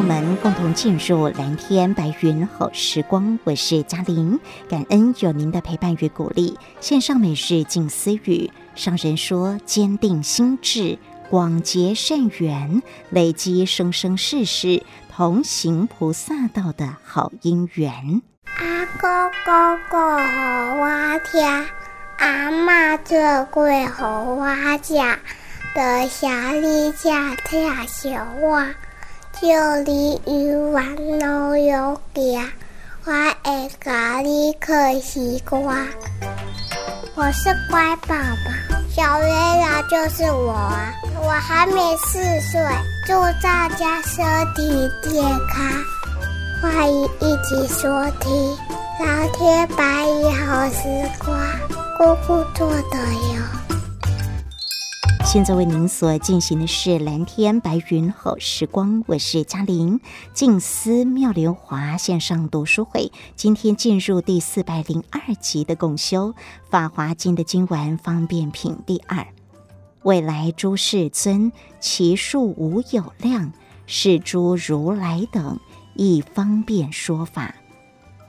我们共同进入蓝天白云好时光，我是嘉玲，感恩有您的陪伴与鼓励。线上每日静思语，上人说：坚定心志，广结善缘，累积生生世世同行菩萨道的好因缘。阿公公过好我听，阿妈做贵好我食，得下你家听小话。就你与玩乐有家，我爱咖喱可西瓜。我是乖宝宝，小月亮就是我！我还没四岁，祝大家身体健康，欢迎一起收听《蓝天白云好时光》，姑姑做的哟。现在为您所进行的是蓝天白云好时光，我是嘉玲。静思妙莲华线上读书会，今天进入第四百零二集的共修《法华经》的经文方便品第二。未来诸世尊，其数无有量，是诸如来等亦方便说法。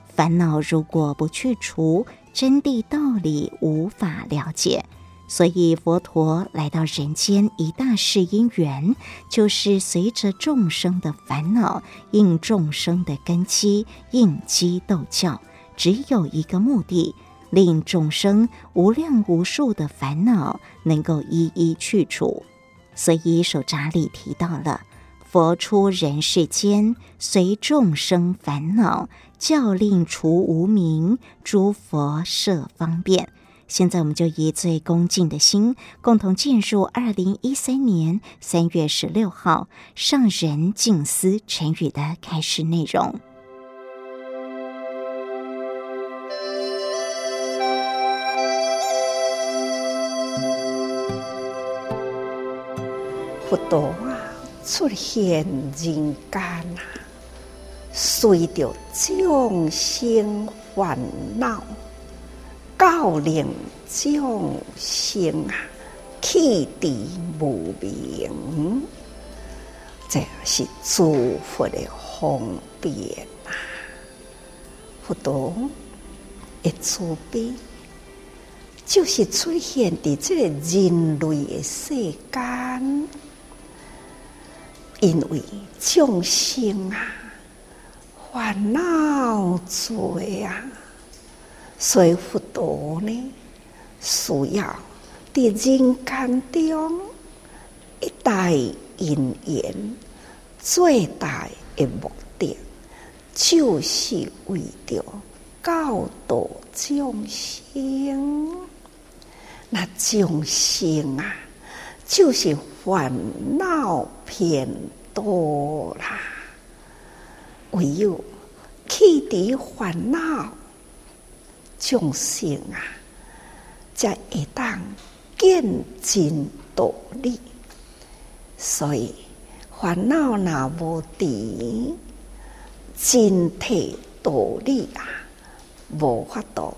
烦恼如果不去除，真谛道理无法了解。所以佛陀来到人间，一大世因缘，就是随着众生的烦恼，应众生的根基，应机斗教，只有一个目的，令众生无量无数的烦恼能够一一去除。所以手札里提到了，佛出人世间，随众生烦恼，教令除无明，诸佛设方便。现在，我们就以最恭敬的心，共同进入二零一三年三月十六号上人静思晨语的开始内容。佛陀啊，出现人间啊，随着众生烦恼。教令众生啊，启迪无明，这是诸佛的方便啊！佛陀的慈悲，就是出现在这个人类的世间，因为众生啊，烦恼多啊。所以佛陀呢，需要在人间中一代因缘，最大的目的就是为了教导众生。那众生啊，就是烦恼偏多啦，唯有去除烦恼。众生啊，才会当见真道理。所以烦恼若无伫，真谛道理啊，无法度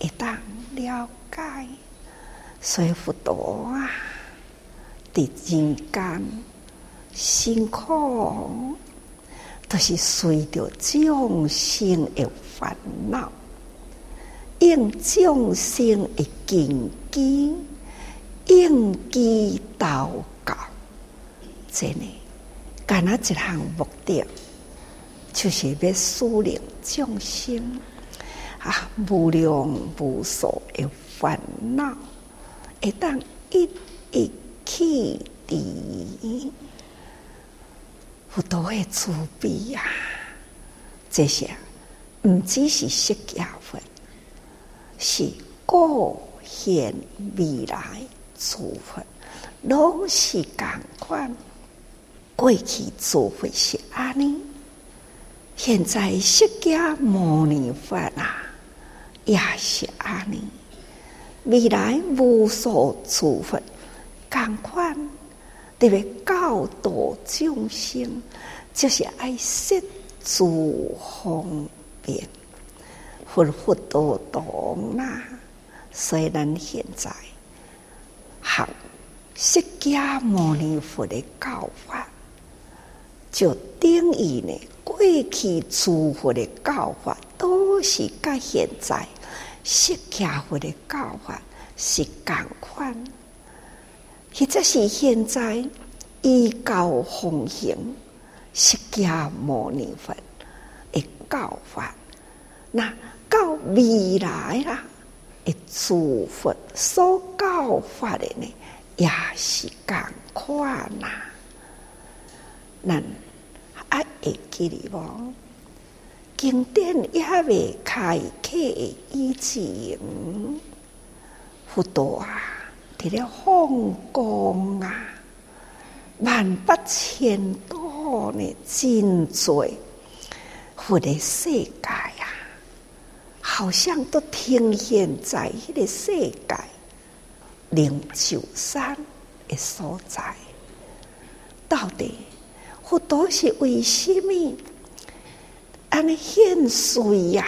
会当了解。所以佛陀啊，伫人间辛苦，都是随着众生的烦恼。应众生的根基，应机祷告，真的，干那一项目的，就是要梳理众生。啊，无量无数的烦恼，会当一一去除。佛陀的慈悲呀，这些唔只是释迦佛，是过现未来诸佛，拢是共款。过去诸佛是安尼，现在释迦牟尼佛啊，也是安尼。未来无数诸佛共款。特别教导众生，就是爱惜诸方便，佛佛都懂啦。所以咱现在学释迦牟尼佛的教法，就等于呢，过去诸佛的教法都是跟现在释迦佛的教法是共款。或者是现在依教奉行释迦牟尼佛的教法，那到未来啦，的诸佛所教法的呢，也是共款呐。咱啊会记哩无？经典也未开启以前，佛陀啊！伫咧放光啊，万八千多呢，真多佛的世界，好像都呈现在迄个世界灵鷲山的所在。到底佛陀是为什么安尼现水呀？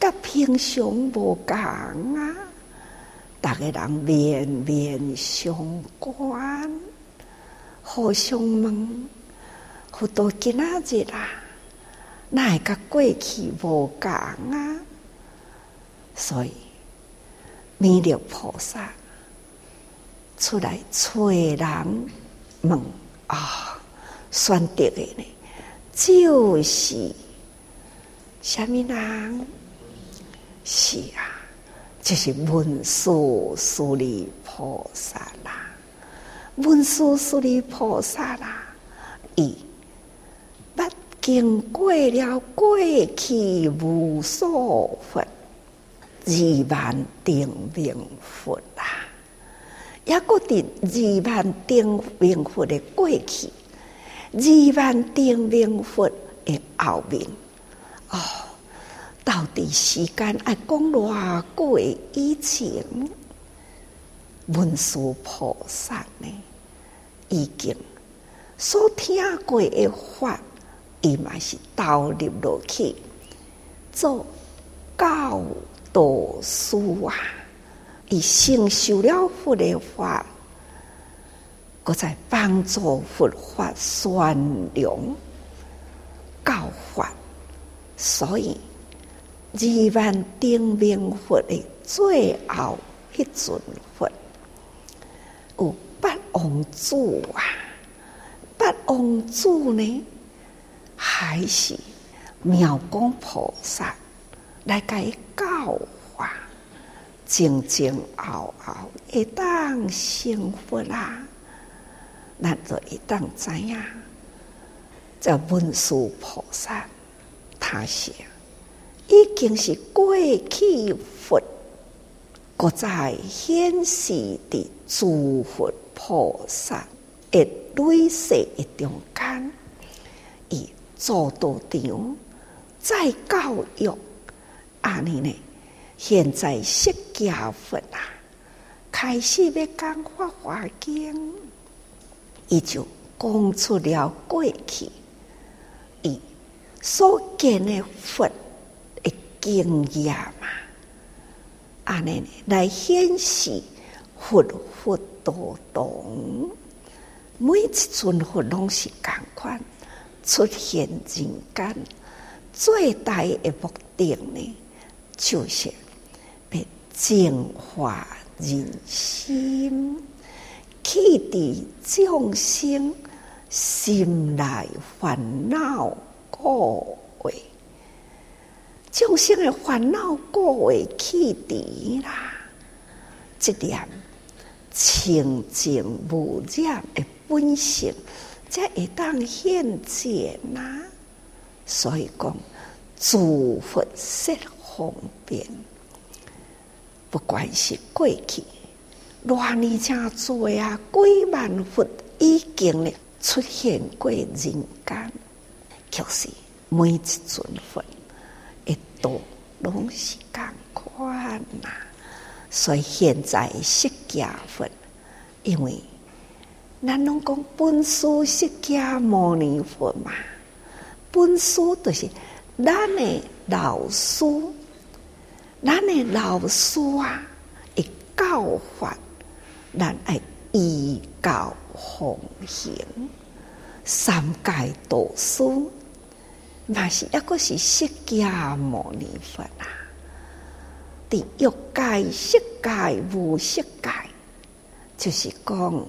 甲平常无共啊？大家人面面相关，互相问，佛陀今仔日啦，哪会甲过去无共啊？所以弥勒菩萨出来催人问啊、选择的呢，就是虾米人？是啊。就是文殊师利菩萨啦，文殊师利菩萨啦，伊捌经过了过去无数佛，二万定名佛啦，也搁伫二万定名佛的过去，二万定名佛的后面，哦。到底时间爱讲偌久以前，文殊菩萨呢，已经所听过的法，伊嘛是投入落去做教导师啊，伊承受了佛的法，搁在帮助佛法宣扬教法，所以。二万定名佛的最后一尊佛，有八王子啊！八王子呢，还是妙光菩萨来给教化，前前后后会当成佛啦，咱就一当知影，这文殊菩萨他写。已经是过去佛，搁在现世的诸佛菩萨的累世的中间，以做道场再教育安尼呢？现在释迦佛啊，开始要讲法华经，伊就讲出了过去，伊所见的佛。经验嘛，安尼来显示佛佛都懂，每一尊佛拢是共款出现人间，最大的目的呢，就是要净化人心，启迪众生心内烦恼过位，众生的烦恼过位启迪啦，这点清净无染的本性，才会当现前呐。所以讲，诸佛设方便，不管是过去偌年真多啊，几万佛已经咧出现过人间，就是每一尊佛一度拢是共款呐。所以现在释迦佛，因为咱拢讲本师释迦牟尼佛嘛，本师就是咱的老师。咱的老师啊，一教法，咱爱依教奉行。三界导师，那是一个是释迦牟尼佛啊。第欲界、色界、无色界，就是讲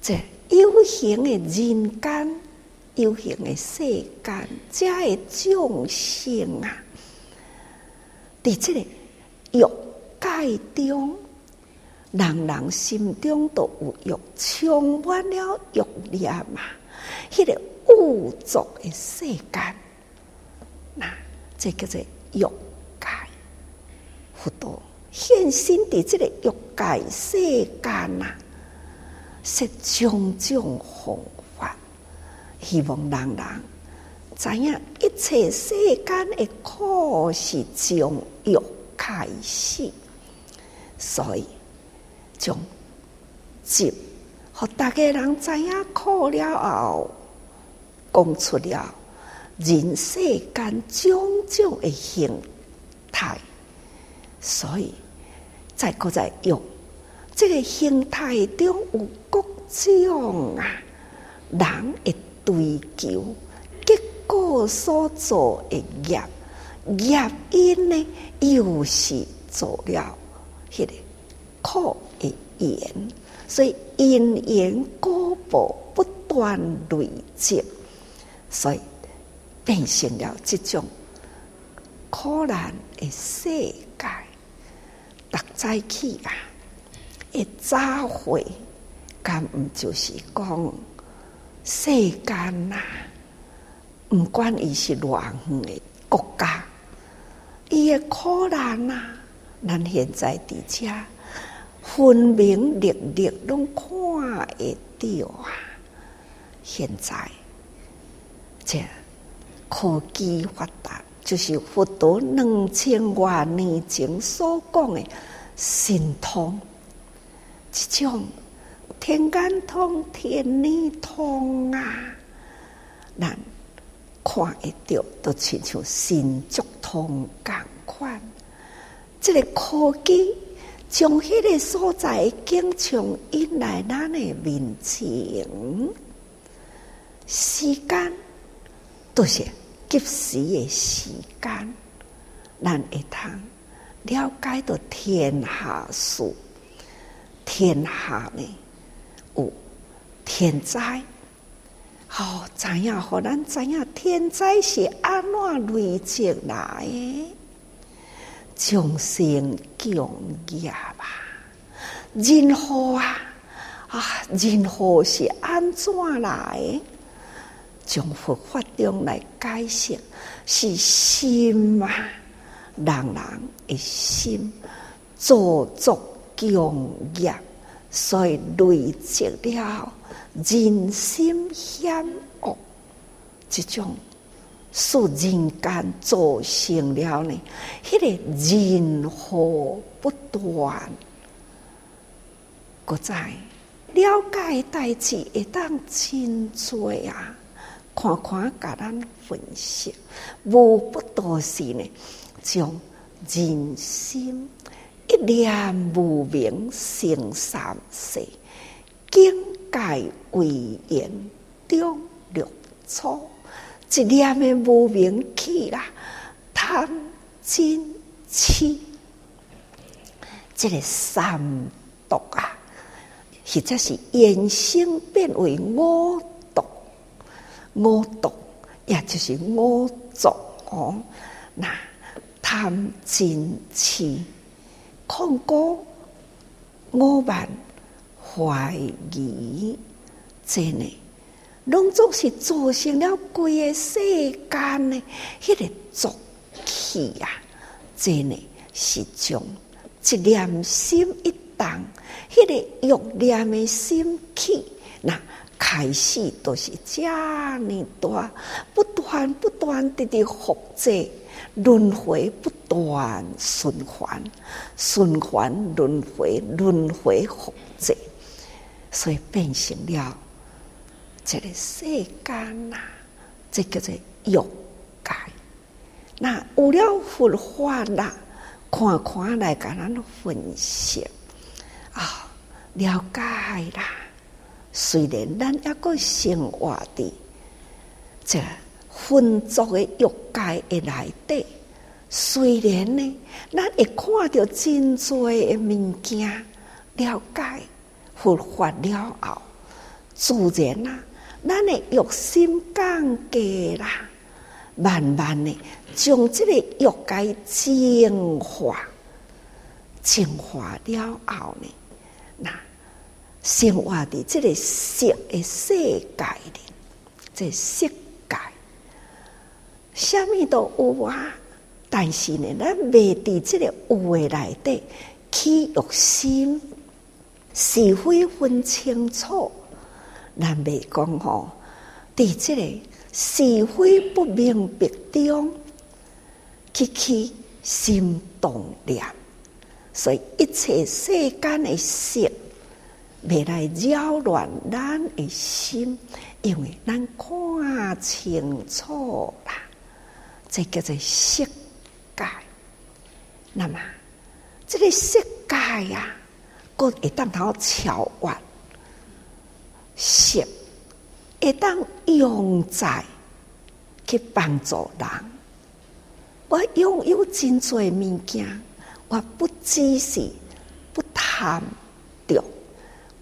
这有形的人间、有形的世间，这的众生啊。在这个欲界中，人人心中都有欲，充满了欲念嘛。迄、个物质的世间，那这叫做欲界。佛陀现身在这个欲界世间呐，说种种方法，希望人人。知影一切世间的苦是从欲开始，所以从集，和大家人知影苦了后，讲出了人世间种种的形态，所以再搁再用这个形态中有各种啊人的追求。个所做的业业因呢，又是做了迄个苦的因，所以因缘果报不断累积，所以变成了这种苦难的世界。大早起啊，一早会，敢毋就是讲世间呐？毋管伊是偌远的国家，伊的苦难啊，咱现在伫遮分明历历拢看会到啊！现在这科技发达，就是佛陀两千多年前所讲的神通，这种天眼通、天眼通啊，咱。看会到，都亲像心足通共款。这个科技将迄个所在经常引来咱的面前，时间都是及时的时间，咱会通了解到天下事，天下呢有天灾。好，知影，互咱知影，天灾是安怎累积来的？众生共业吧，人祸啊啊，人祸是安怎来的？从佛法中来解释，是心啊，人人的心做作共业，所以累积了。人心险恶，这种使人间造成了呢，迄个人祸不断。搁再了解代志，会当真多啊！看看，甲咱分析，无不都是呢，将人心一念无明生三世经。界为言中六错，一念的无明起啦，贪嗔痴，这个三毒啊，或者是衍生变为五毒，五毒也就是五浊哦。那贪、嗔、痴、恐高、傲慢、怀疑，这呢，拢总是造成了规个世间呢，迄个浊气啊，这呢是将一念心一动，迄个欲念的心起，那开始都是遮尔大，不断不断的的复制。轮回不断循环，循环轮回，轮回复制，所以变成了这个世间呐，这叫做欲界。那有了佛法啦，看看来甲咱分析啊，了解啦。虽然咱抑个生活的这。浑浊的欲界的内底，虽然呢，咱会看到真多的物件，了解佛法了后，自然啊，咱的欲心降低啦，慢慢的将这个欲界净化，净化了后呢，那生活的这个色的世界里，这色。什么都有啊，但是呢，咱未伫这个有诶内底起欲心，是非分清楚，咱未讲吼，伫这个是非不明白中，去起心动念，所以一切世间的事，未来扰乱咱的心，因为咱看清楚啦。这叫做色界，那么这个色界呀，个会当头超越色，会当用在去帮助人。我拥有真多物件，我不只是不贪着，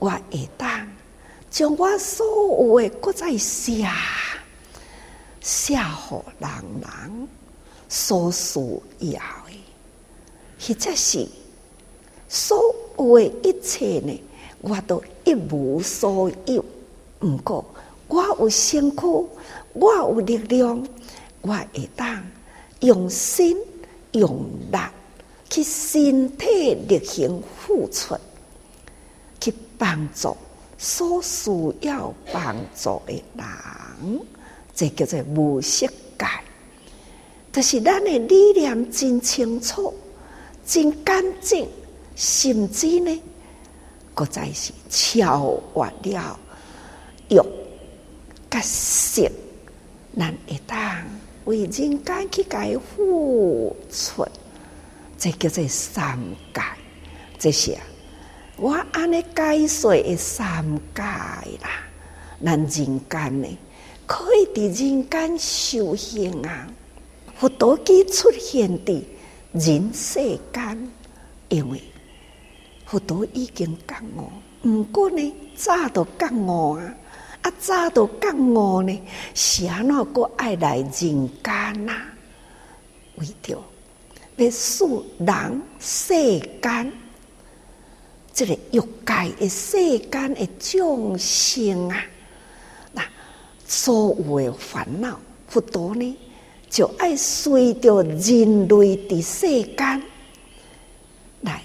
我会当将我所有的搁再下。下好人人所需要的，或者是所有的一切呢，我都一无所有。毋过我有身躯，我有力量，我会当用心用力去身体力行付出，去帮助所需要帮助的人。这叫做无色界，就是咱的理念真清楚、真干净，甚至呢，搁再是超越了欲、甲色，咱会当为人间去改付出，这叫做三界。这些我安尼解说的三界啦，咱人间呢？可以伫人间修行啊！佛陀基出现伫人世间，因为佛陀已经觉悟，毋过呢，早都觉悟啊！啊，早都觉悟呢，是安怎阁爱来人间呐？为着要使人世间，这个欲界诶世间诶众生啊！所有的烦恼，佛陀呢，就爱随着人类的世间来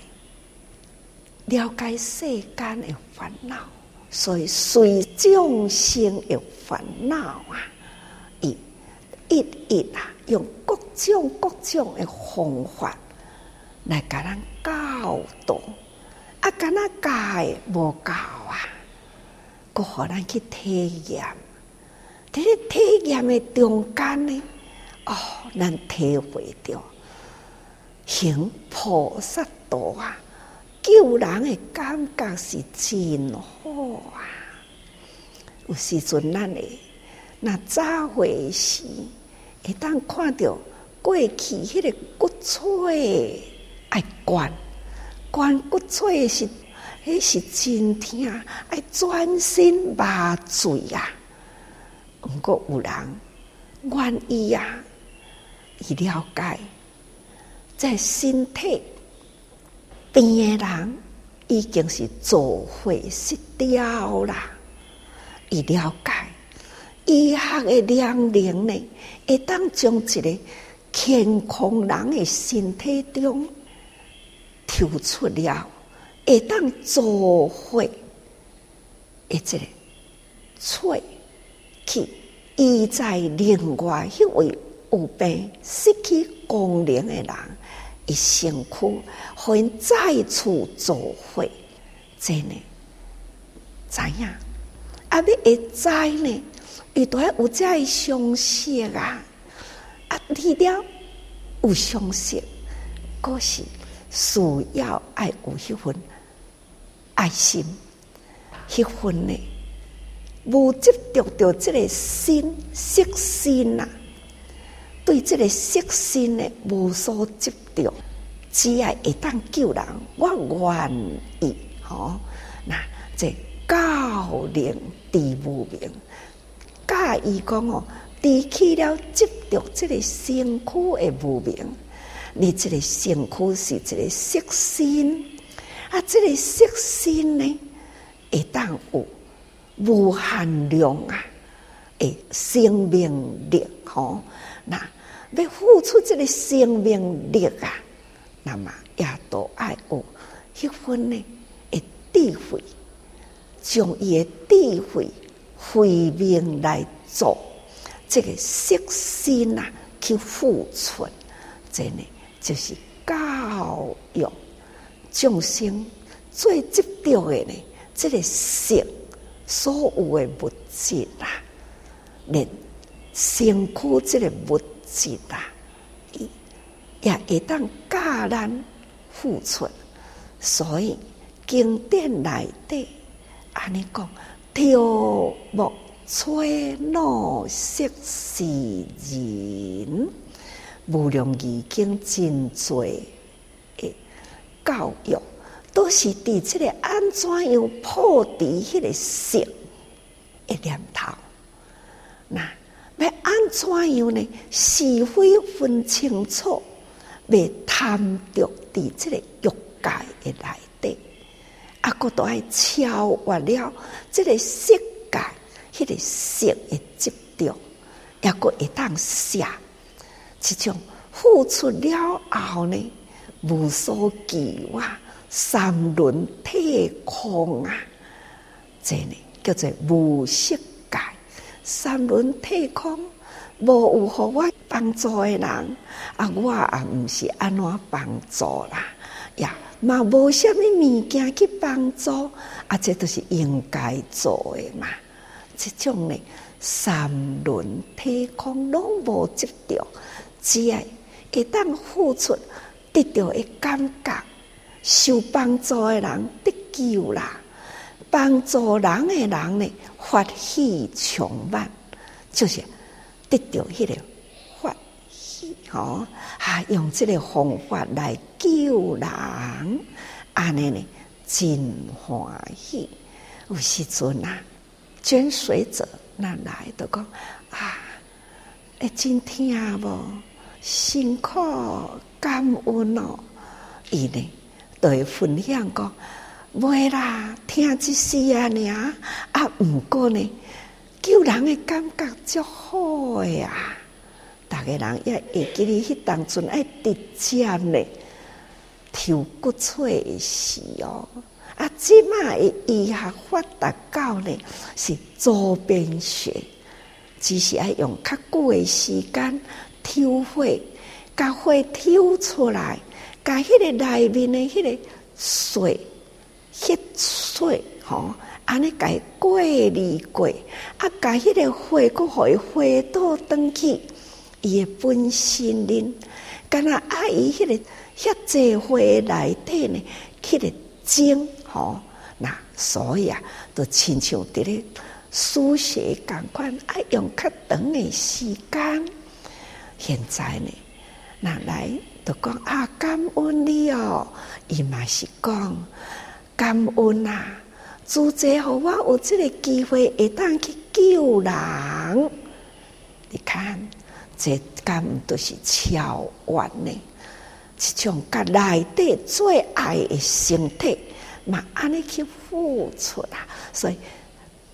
了解世间的烦恼，所以随众生的烦恼啊，一一一啊，用各种各种的方法来给人教导，啊，跟那教无够啊，阁互咱去体验。在体验的中间呢，哦，咱体会到行菩萨道啊，救人的感觉是真好啊！有时阵咱诶，那早会时会当看到过去迄个骨髓爱关关骨髓是，迄是真疼，爱专心麻醉呀。毋过有人愿意啊，伊了解，在身体边的人已经是做伙失掉啦。伊了解，医学的良能呢，会当将一个健康人的身体中抽出了，会当做会，一个喙去医在另外迄位有病失去功能的人，伊身躯互因再次做伙，真呢？知影？啊！你会知呢？伊都有这样相信啊！啊，你了有相信，可是需要爱有迄份爱心，迄份呢，无执着着这个心色心呐，对这个色心呢无所执着，只要会当救人，我愿意。好，那这。教人治无明，教伊讲哦，离去了执着这个身躯的无明，你这个身躯是这个色心，啊，这个色心呢，会当有无限量啊，诶，生命力吼，那要付出这个生命力啊，那么也都爱有一份呢，诶，智慧。将伊的智慧慧命来做这个色心啊，去付出，真的就是教育众生最执着的呢。这个色所有的物质啊，连身躯这个物质啊，伊也会当教咱付出，所以经典内底。安尼讲，跳木吹脑色是人，无量义经真多诶教育，都是伫即个安怎样破除迄个色诶念头。那要安怎样呢？是非分清楚，未贪着伫即个欲界诶来。啊，阁都爱超越了这个色界，迄个色的执着，也阁会当下，这种付出了后呢，无所寄哇，三轮体空啊，这呢叫做无色界，三轮体空，无有互我帮助的人，啊，我也毋是安怎帮助啦，呀。嘛，无虾米物件去帮助，啊，这都是应该做的嘛。这种呢，三轮体空拢无执着，只要一旦付出得到的感觉，受帮助的人得救啦，帮助人的人呢，欢喜充满，就是得到迄个欢喜，吼，啊，用这个方法来。救人，安尼呢，真欢喜。有时阵啊，捐水者那来都讲啊，诶，真疼无，辛苦感恩哦。伊呢，都会分享讲，袂啦，听一世啊，尔啊，毋过呢，救人诶感觉足好诶啊。逐个人也会记得迄当阵爱直接呢。抽骨髓诶时哦，啊，即卖诶医学发达到呢是周边学，只是爱用较久诶时间抽血，甲血抽出来，甲迄个内面的迄个水血水吼，安尼甲过滤过，啊，甲迄个血搁互伊回倒转去，伊的本身呢，敢若爱伊迄个。遐济会内底呢，去个精吼，那所以啊，都亲像伫咧书写共款，爱用较长的时间。现在呢，那来？就讲啊，感恩你哦，伊嘛是讲感恩啊，主者互我有这个机会会当去救人。你看，这感恩都是超完呢，这种甲内底最爱的身体，嘛安尼去付出啊，所以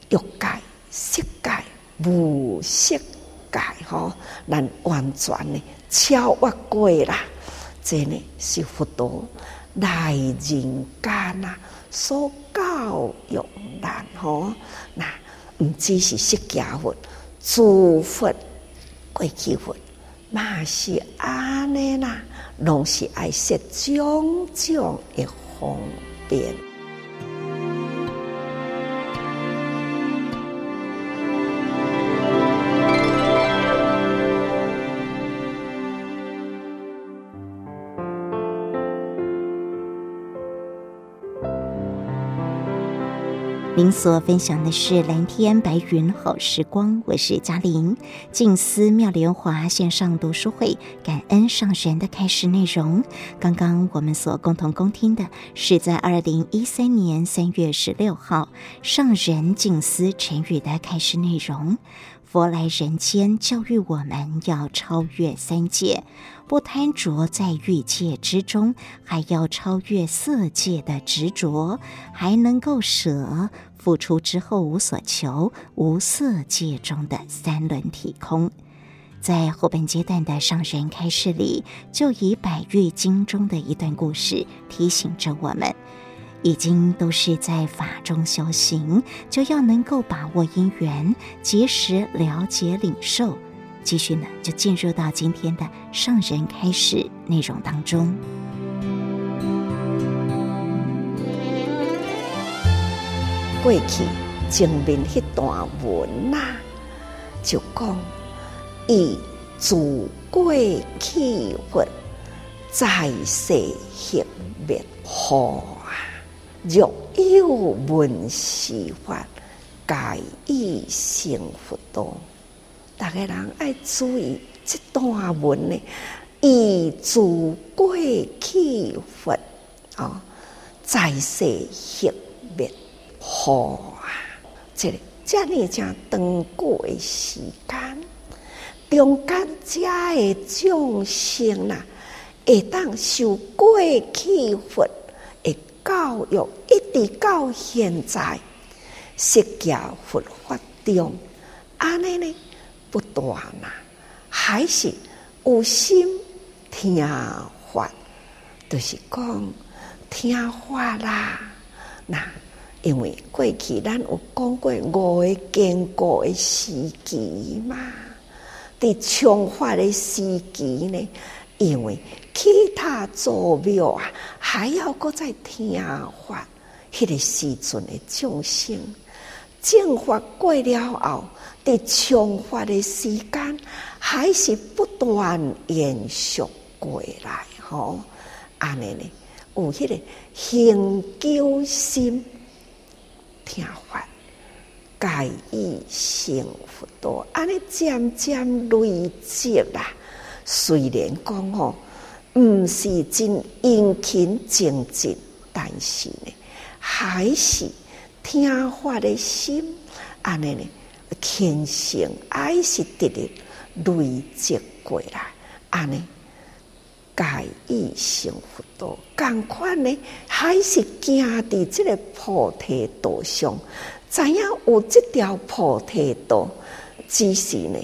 欲界、色界、无色界，吼，咱完全呢超越过啦。这呢是佛陀来人间呐所教育人吼，那唔只是释迦佛，诸佛过去佛嘛是安尼啦，拢是爱设种种的方便。您所分享的是蓝天白云好时光，我是嘉玲。静思妙莲华线上读书会，感恩上人的开示内容。刚刚我们所共同恭听的是在二零一三年三月十六号上人静思晨语的开示内容。佛来人间，教育我们要超越三界，不贪着在欲界之中，还要超越色界的执着，还能够舍付出之后无所求，无色界中的三轮体空。在后半阶段的上人开示里，就以《百喻经》中的一段故事提醒着我们。已经都是在法中修行，就要能够把握因缘，及时了解领受。继续呢，就进入到今天的上人开示内容当中。过去前面迄段文呐、就讲以诸过去佛在世行灭后。若有闻是法，皆以成佛道。大家人爱注意这段文呢，以诸过去佛啊，在世行好啊，这这呢才长久的时间，中间这的众生呐，会当受过去佛。教育一直到现在，释迦佛法中，安尼呢不断啊，还是有心听法，就是讲听法啦。那因为过去咱有讲过五个坚固的时期嘛，伫充法的时期呢，因为。其他祖庙啊，还要搁再听法，迄个时阵的众生，正法过了后，伫充法的时间，还是不断延续过来，吼，安尼呢，有迄个恒久心，听法，皆以成佛道，安尼渐渐累积啦。虽然讲吼。毋是真殷勤精进，但是呢，还是听法的心，安尼呢，虔诚还是直直累积过来，安尼，皆以成佛道。共款呢，还是行伫这个菩提道上，知影有这条菩提道，只是呢，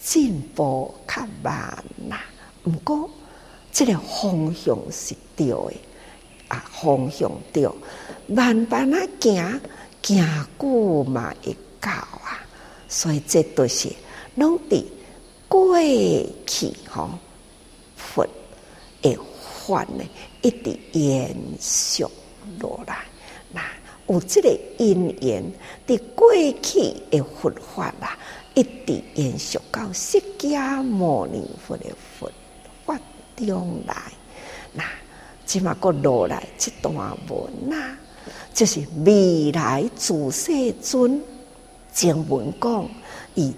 进步较慢啦，毋过。这个方向是对的，啊，方向对，慢慢啊行，行久嘛会到啊，所以这都是拢伫过去吼，的法呢，一直延续落来。那有这个因缘，伫过去的佛法啦，一直延续到释迦牟尼佛的佛。法中来，那即嘛个落来这段文呐，就是未来诸世尊经文讲，以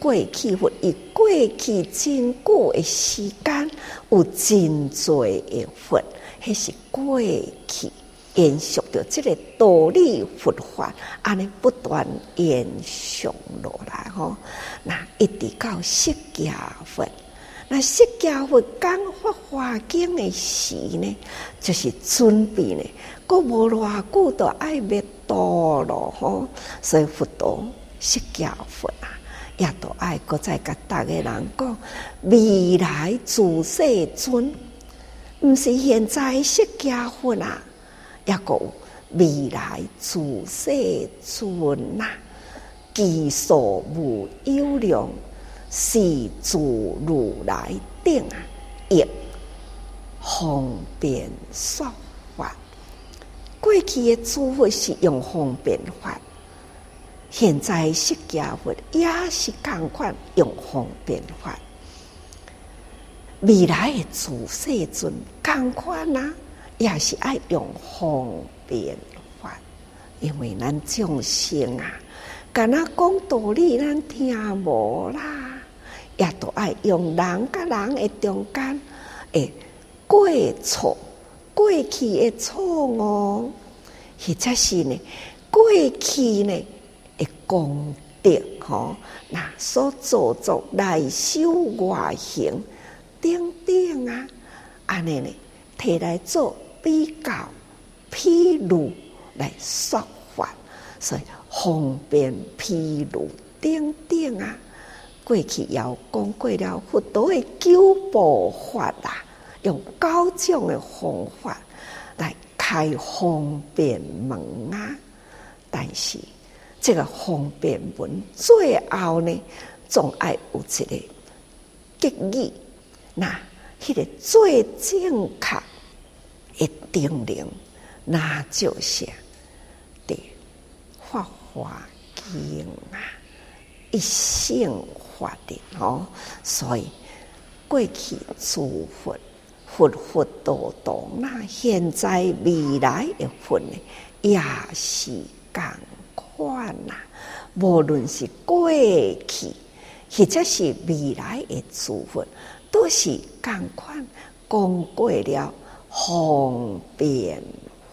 过去佛，以过去真久的时间，有真多的佛，迄是过去延续着这个道理佛法，安尼不断延续落来吼。那一直到释迦佛，那释迦佛刚发华经的时呢，就是准备呢，过无偌久都爱灭度咯吼。所以佛陀释迦佛啊。也都爱搁再甲逐个人讲，未来自世尊，毋是现在释迦佛啊，也搁有未来自世尊呐，其数无有量，是诸如来顶啊，亦方便说法。过去的诸佛是用方便法。现在释迦佛也是共款用方便法，未来的自世尊共款啊，也是爱用方便法，因为咱众生啊，敢若讲道理咱听无啦，也都爱用人甲人的中间诶过错，过去的错误，或者是呢过去呢。一功德吼，那所做作内修外行，等等啊，安尼呢，摕来做比较譬如来说法，所以方便譬如等等啊，过去也讲过了，佛陀的九部法啊，用九种的方法来开方便门啊，但是。这个方便门最后呢，总爱有一个结语，那迄个最正确的定力，那就是的《法华经》啊，一性法的哦。所以过去诸佛佛佛道道，那现在未来的佛呢，也是共。款呐，无论是过去或者是未来的诸佛，都是共款讲过了方便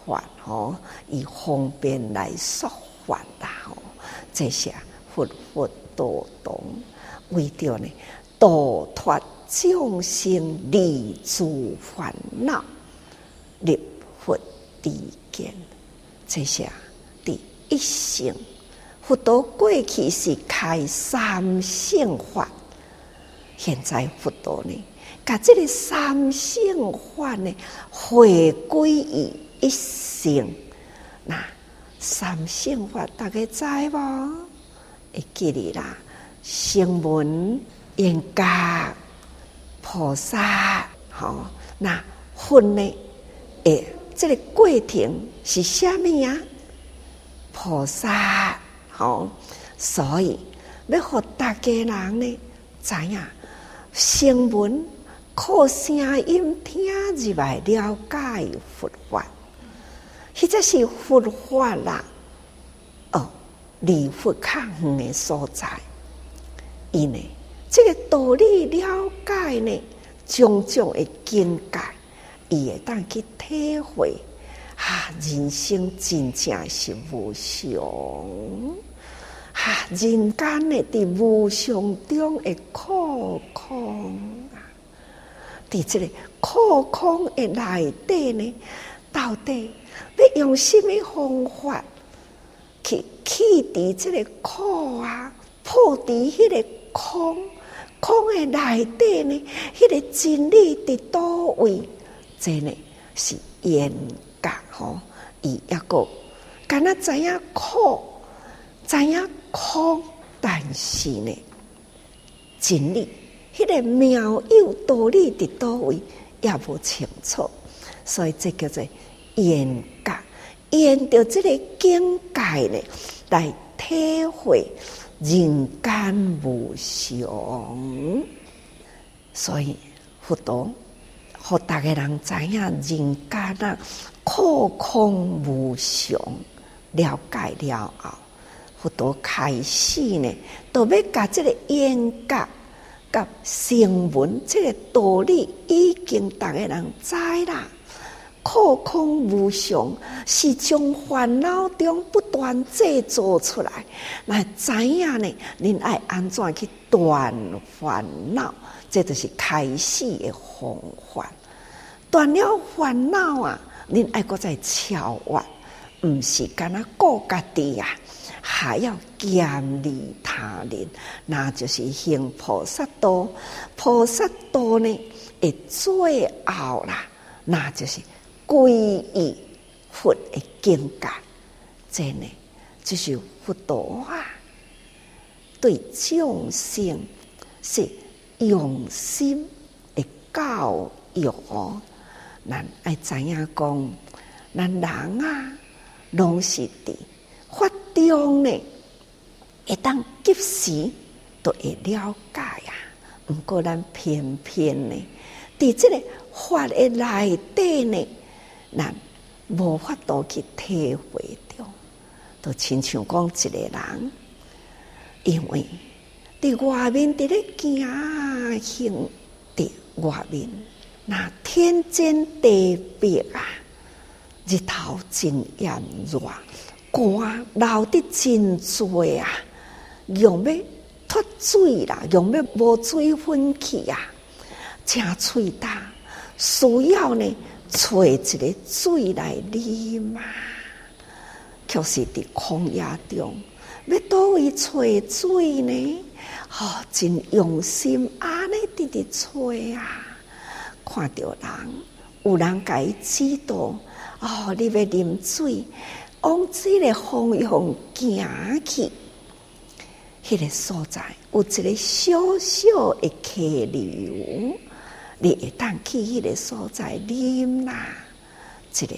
法吼，以方便来说法啦吼。这些佛佛道道，为着呢度脱众生离诸烦恼，立佛地见，这些。一性，佛陀过去是开三性法，现在佛陀呢，把这个三性法呢，回归于一性。那三性法大家知无？会记得啦，声闻、缘觉、菩萨，好，那分呢？诶，这个过程是虾米呀？菩萨好，所以要互大家人呢知影声闻靠声音听入来了解佛法，或者是佛法啦。哦，离佛较远的所在，因为这个道理了解呢，种种的境界，伊会当去体会。哈、人生真正是无常，哈、人间的伫无常中的苦空啊，伫这个苦空的内底呢，到底要用什么方法去去除这个苦啊？破除迄个空空的内底呢？迄、个真理伫倒位？真呢是缘。吼，伊抑个，敢若知影苦，知影苦，但是呢，真理迄个妙有道理伫倒位，也无清楚，所以这叫做缘觉，缘着这个境界呢，来体会人间无常，所以佛陀，互逐个人知影人间啊。苦空无常，了解了后，佛陀开始呢，都要把这个因果甲声闻这个道理已经大家人知啦。空空无常，是从烦恼中不断制造出来。那知影呢？恁爱安怎去断烦恼？这就是开始的方法。断了烦恼啊，恁爱搁再超越，毋是干那顾家己呀，还要兼利他人，那就是行菩萨道。菩萨道呢，会最后啦，那就是。皈依佛的境界，真的就是佛陀啊！对众生是用心的教育。咱爱知影讲，咱人啊，拢是伫发中呢，会当及时都会了解呀。毋过咱偏偏呢，伫这个发的内底呢。咱无法度去体会着，都亲像讲一个人，因为伫外面伫咧行行伫外面，那天真地别啊，日头真炎热，汗流得真多啊，用要脱水啦，用要无水分去啊，正喙焦，需要呢。找一个水来啉嘛，确实伫旷野中，要倒位找水呢？哦，真用心安尼直直找啊！看到人，有人甲伊指导，哦，你要啉水，往这个方向行去，迄个所在有一个小小的溪流。你会当去迄个所在啉啦，一个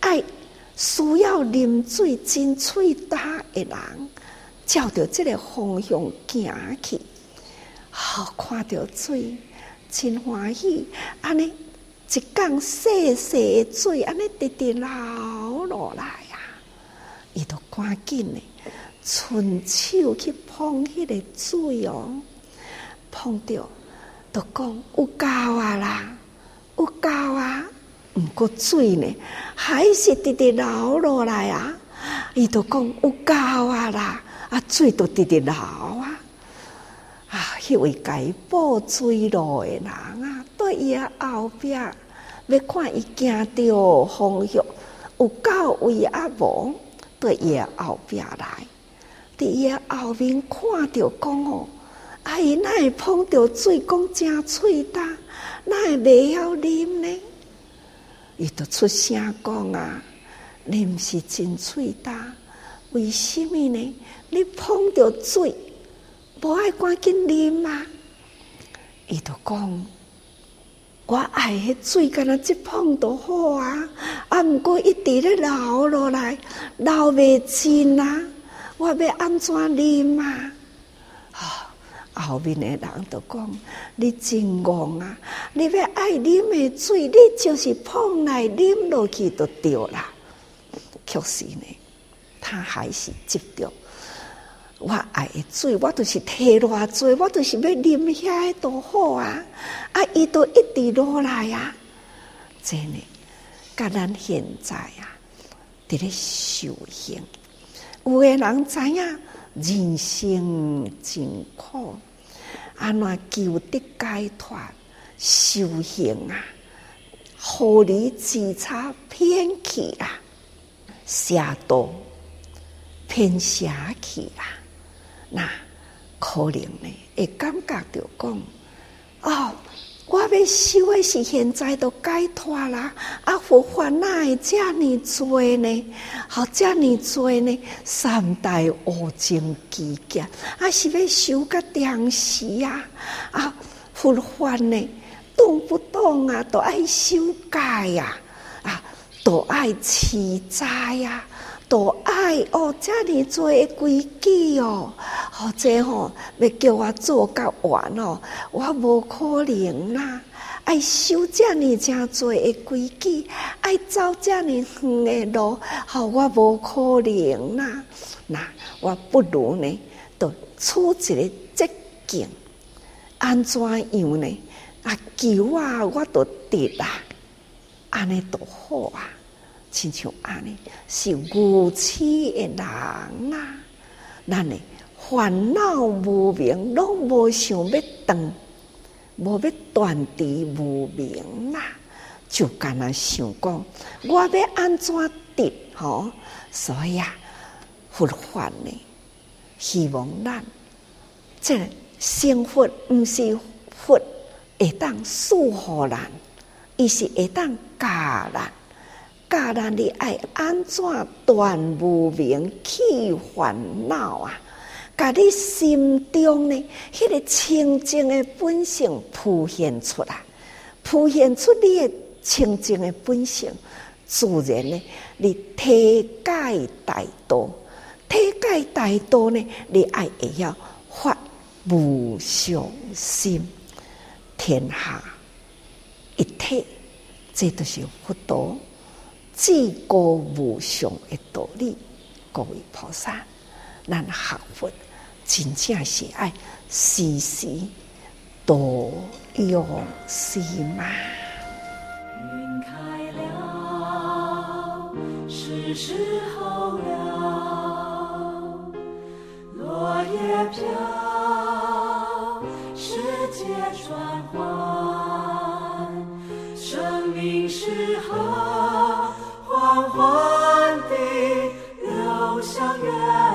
爱需要啉水真喙焦的人，照着这个方向行去，好、哦、看到水真欢喜。安尼一缸细细的水，安尼直直流落来呀，伊都赶紧的，伸手去碰迄个水哦，碰到。都讲有够啊啦，有够啊！毋过水呢，还是直直流落来啊！伊都讲有够啊啦，啊水都直直流啊！啊，迄位解报水路的人啊，对伊啊后壁要看伊行着方向有够位啊无？对伊啊后壁来，伫伊啊后面看着讲哦。啊伊，哪会碰到水，讲真喙焦，哪会袂晓啉呢？伊就出声讲啊，你毋是真喙焦，为什么呢？你碰到水，无爱赶紧啉啊？伊就讲，我爱迄水，干若一碰就好啊！啊，毋过一直咧流落来，流袂尽啊！我要安怎啉啊？后面的人就讲：“你真戆啊！你要爱啉的水，你就是碰来啉落去就对了。”确实呢，他还是执着。我爱的水，我就是提偌济，我就是要啉遐都好啊！啊，伊都一直落来啊！真的，甲咱现在啊，伫咧修行，有个人知影人生真苦。安怎求得解脱修行啊？互你自差偏去啊？邪道偏邪去啊？那可能呢？会感觉到讲哦，我要修的是现在都解脱啦！啊，佛法哪会这么多呢？好，这么多呢？三大无情之见，啊，是要修个定时呀？啊，佛法呢，动不动啊，都爱修改呀，啊，都爱持斋呀，都爱哦，这么多的规矩哦，或者吼要叫我做甲完哦，我无可能啦。爱修这么正多的规矩，爱走这么远的路，好，我无可能啦。那我不如呢，就出一个捷径。安怎样呢？啊，求啊，我都得啦，安尼都好啊，亲像安尼是无痴的人啊，咱呢烦恼无明，拢无想要断，无要断除无明啦，就干那想讲，我要安怎得吼？所以啊，佛法呢，希望咱这生活毋是佛。会当赐予咱，伊是会当教咱，教咱你爱安怎断无明去烦恼啊！甲你心中呢，迄个清净的本性浮现出来，浮现出你的清净的本性，自然呢，你体解大道，体解大道呢，你爱会晓发无上心。天下一体，这都是佛道至高无上的道理。各位菩萨，咱学佛真正是爱时时多用心嘛。云开了，是时候了，落叶飘。世界转换，生命适合缓缓地流向远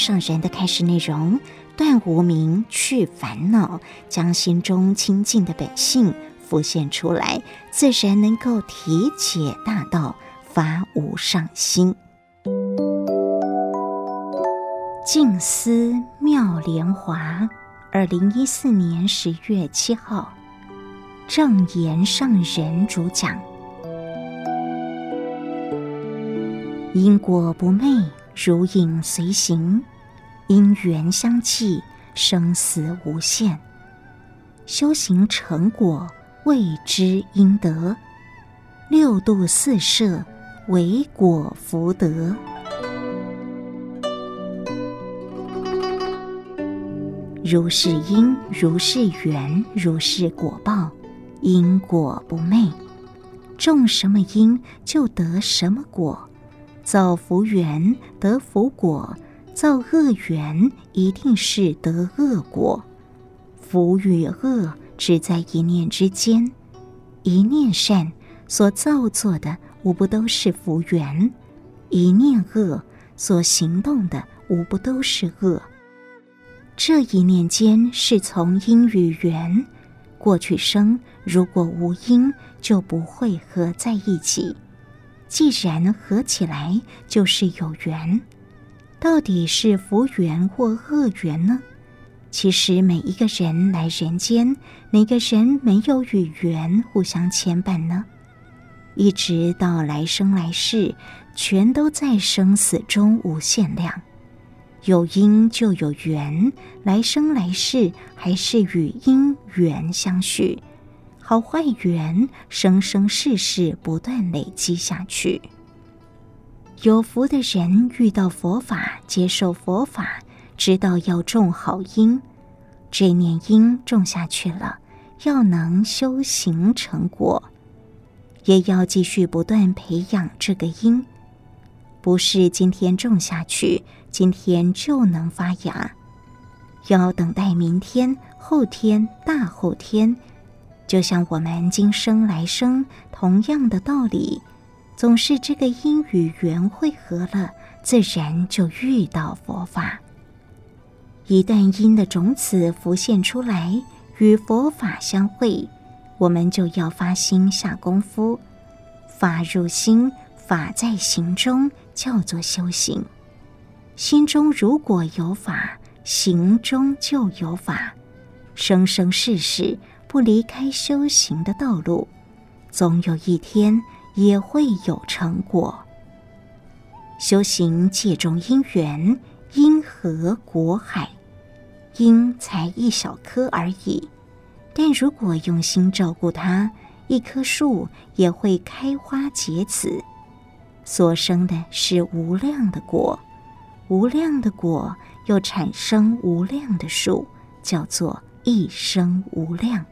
上人的开示内容，断无明，去烦恼，将心中清净的本性。浮现出来，自然能够体解大道，发无上心。静思妙莲华，二零一四年十月七号，正言上人主讲。因果不昧，如影随形；因缘相继，生死无限。修行成果。谓之应得，六度四摄为果福德。如是因，如是缘，如是果报，因果不昧。种什么因，就得什么果。造福缘得福果，造恶缘一定是得恶果。福与恶。只在一念之间，一念善所造作的无不都是福缘；一念恶所行动的无不都是恶。这一念间是从因与缘，过去生如果无因，就不会合在一起；既然合起来，就是有缘。到底是福缘或恶缘呢？其实每一个人来人间，哪个人没有与缘互相牵绊呢？一直到来生来世，全都在生死中无限量。有因就有缘，来生来世还是与因缘相续，好坏缘生生世世不断累积下去。有福的人遇到佛法，接受佛法。知道要种好因，这念因种下去了，要能修行成果，也要继续不断培养这个因，不是今天种下去，今天就能发芽，要等待明天、后天、大后天。就像我们今生来生同样的道理，总是这个因与缘汇合了，自然就遇到佛法。一旦因的种子浮现出来，与佛法相会，我们就要发心下功夫，法入心，法在行中，叫做修行。心中如果有法，行中就有法，生生世世不离开修行的道路，总有一天也会有成果。修行借种因缘，因和果海，因才一小颗而已。但如果用心照顾它，一棵树也会开花结籽，所生的是无量的果，无量的果又产生无量的树，叫做一生无量。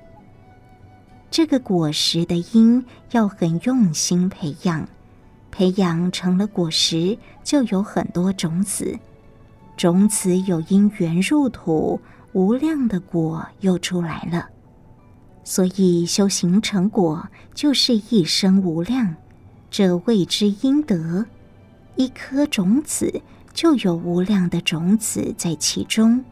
这个果实的因要很用心培养。培养成了果实，就有很多种子，种子有因缘入土，无量的果又出来了。所以修行成果就是一生无量，这谓之因得。一颗种子就有无量的种子在其中，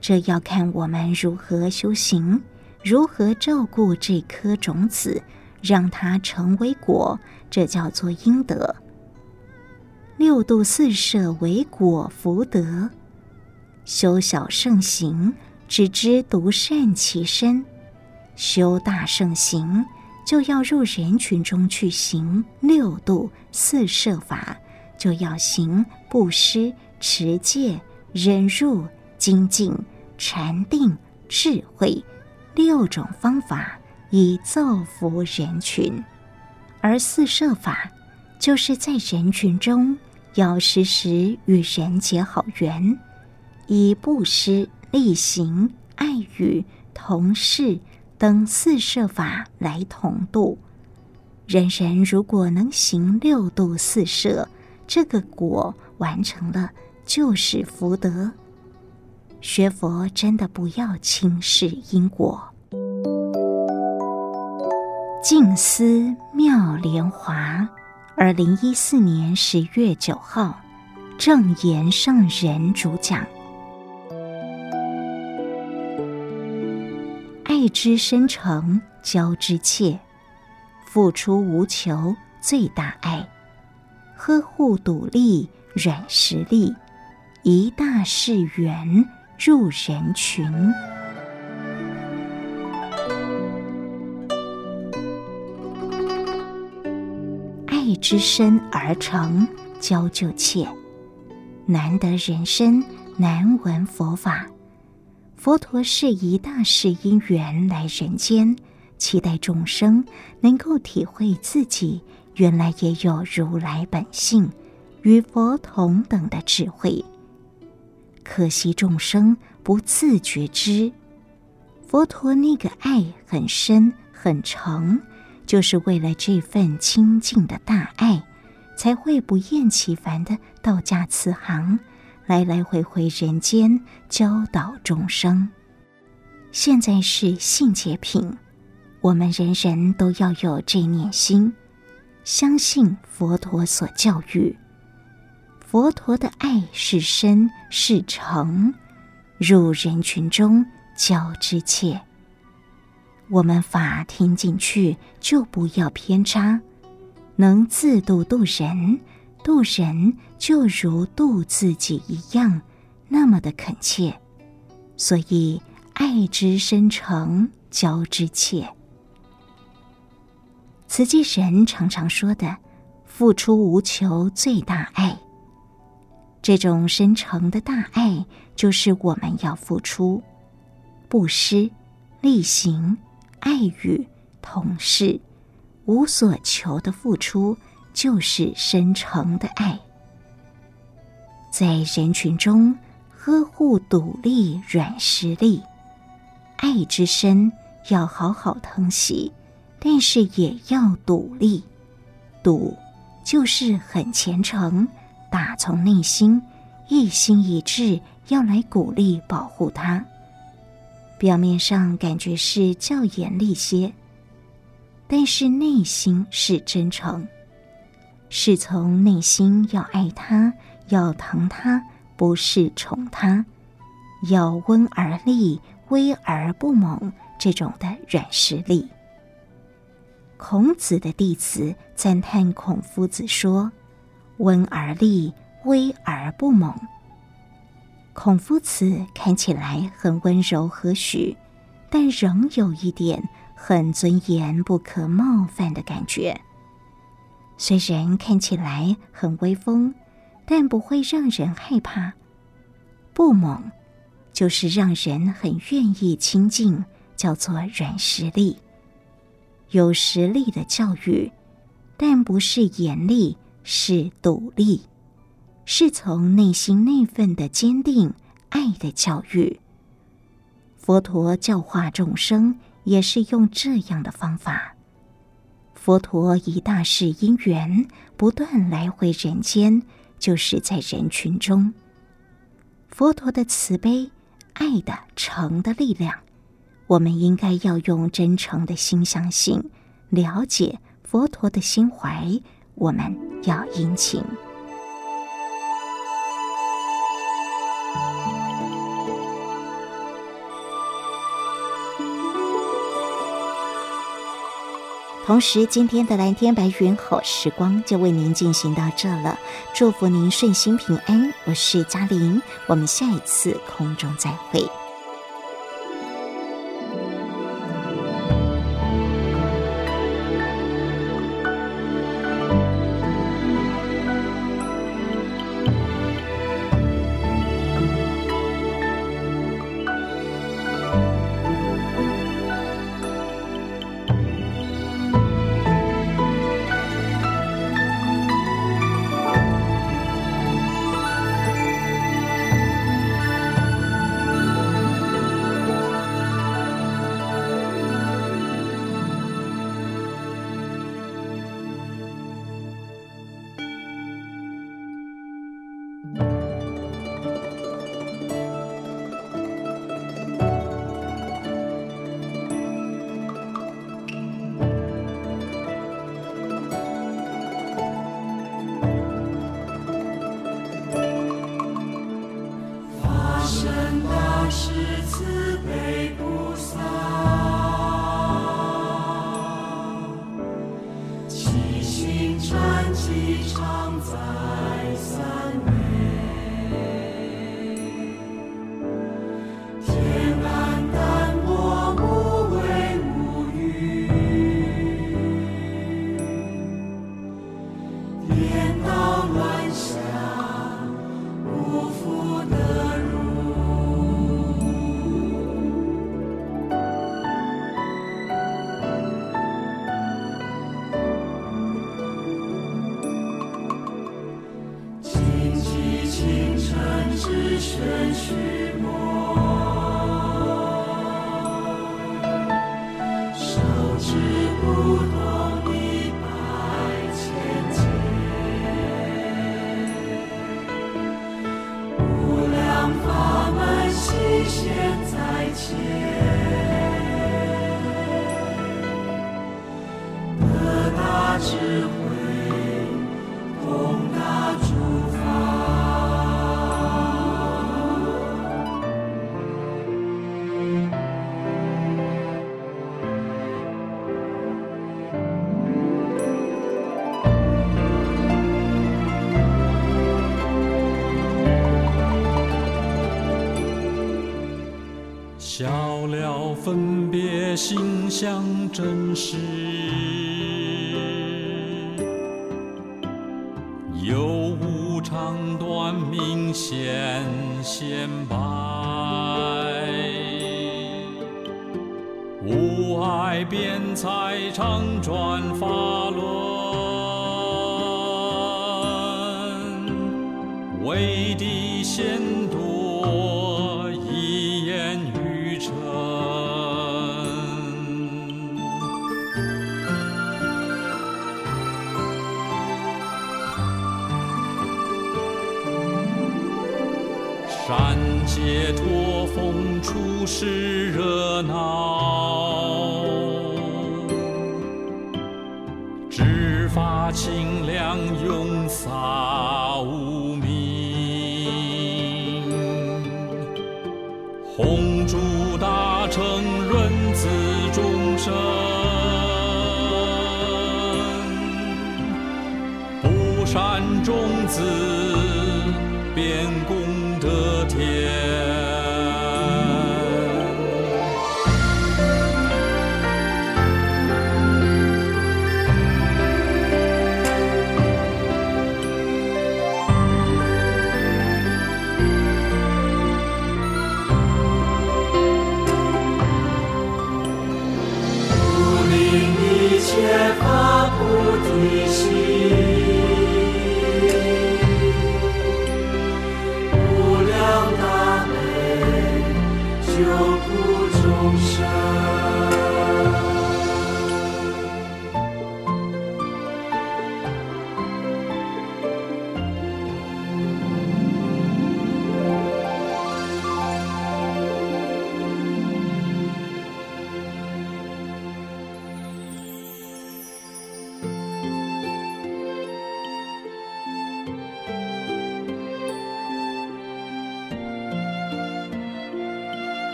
这要看我们如何修行，如何照顾这颗种子，让它成为果。这叫做因得，六度四摄为果福德，修小圣行，只知独善其身；修大圣行，就要入人群中去行六度四摄法，就要行布施、持戒、忍辱、精进、禅定、智慧六种方法，以造福人群。而四摄法，就是在人群中要时时与人结好缘，以布施、力行、爱语、同事等四摄法来同度。人人如果能行六度四摄，这个果完成了，就是福德。学佛真的不要轻视因果。静思妙莲华，二零一四年十月九号，正言上人主讲。爱之深诚，交之切，付出无求最大爱，呵护笃立软实力，一大誓愿入人群。爱之深而诚，交就切。难得人生，难闻佛法。佛陀是以大誓因缘来人间，期待众生能够体会自己原来也有如来本性，与佛同等的智慧。可惜众生不自觉知，佛陀那个爱很深很诚。就是为了这份清净的大爱，才会不厌其烦的到驾慈航，来来回回人间教导众生。现在是信解品，我们人人都要有这念心，相信佛陀所教育。佛陀的爱是深是诚，入人群中交之切。我们法听进去，就不要偏差，能自度度人，度人就如度自己一样，那么的恳切。所以爱之深诚，交之切。慈济人常常说的“付出无求最大爱”，这种深诚的大爱，就是我们要付出、布施、力行。爱语同事，无所求的付出，就是深诚的爱。在人群中呵护笃立软实力，爱之深要好好疼惜，但是也要笃立。笃就是很虔诚，打从内心一心一志要来鼓励保护他。表面上感觉是较严厉些，但是内心是真诚，是从内心要爱他，要疼他，不是宠他，要温而立，威而不猛，这种的软实力。孔子的弟子赞叹孔夫子说：“温而立，威而不猛。”孔夫子看起来很温柔和煦，但仍有一点很尊严、不可冒犯的感觉。虽然看起来很威风，但不会让人害怕。不猛，就是让人很愿意亲近，叫做软实力。有实力的教育，但不是严厉，是独立。是从内心那份的坚定爱的教育。佛陀教化众生，也是用这样的方法。佛陀以大士因缘，不断来回人间，就是在人群中。佛陀的慈悲、爱的诚的力量，我们应该要用真诚的心相信、了解佛陀的心怀，我们要殷勤。同时，今天的蓝天白云好时光就为您进行到这了。祝福您顺心平安，我是嘉玲，我们下一次空中再会。相真实，有无长短明显显白，无碍辩才常转清凉永洒无明，弘主大乘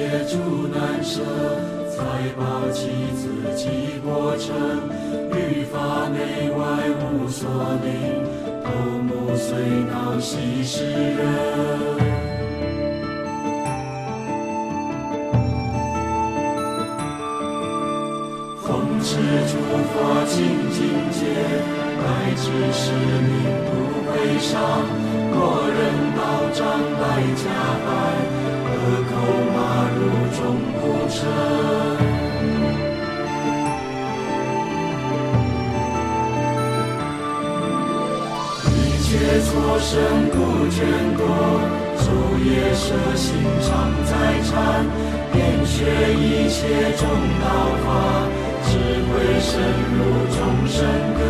解诸难舍，才抱妻自己过程，欲发内外无所令，头目虽恼西施人。奉持诸法清净戒，乃至是命不悲伤，过人道障百家百，何口？入中古刹，一切众身不倦多，昼夜舍心常在禅，遍学一切中道法，智慧深入众生根。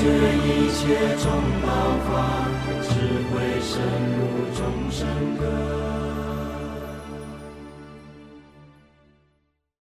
学一切中道法，智慧深入众生歌。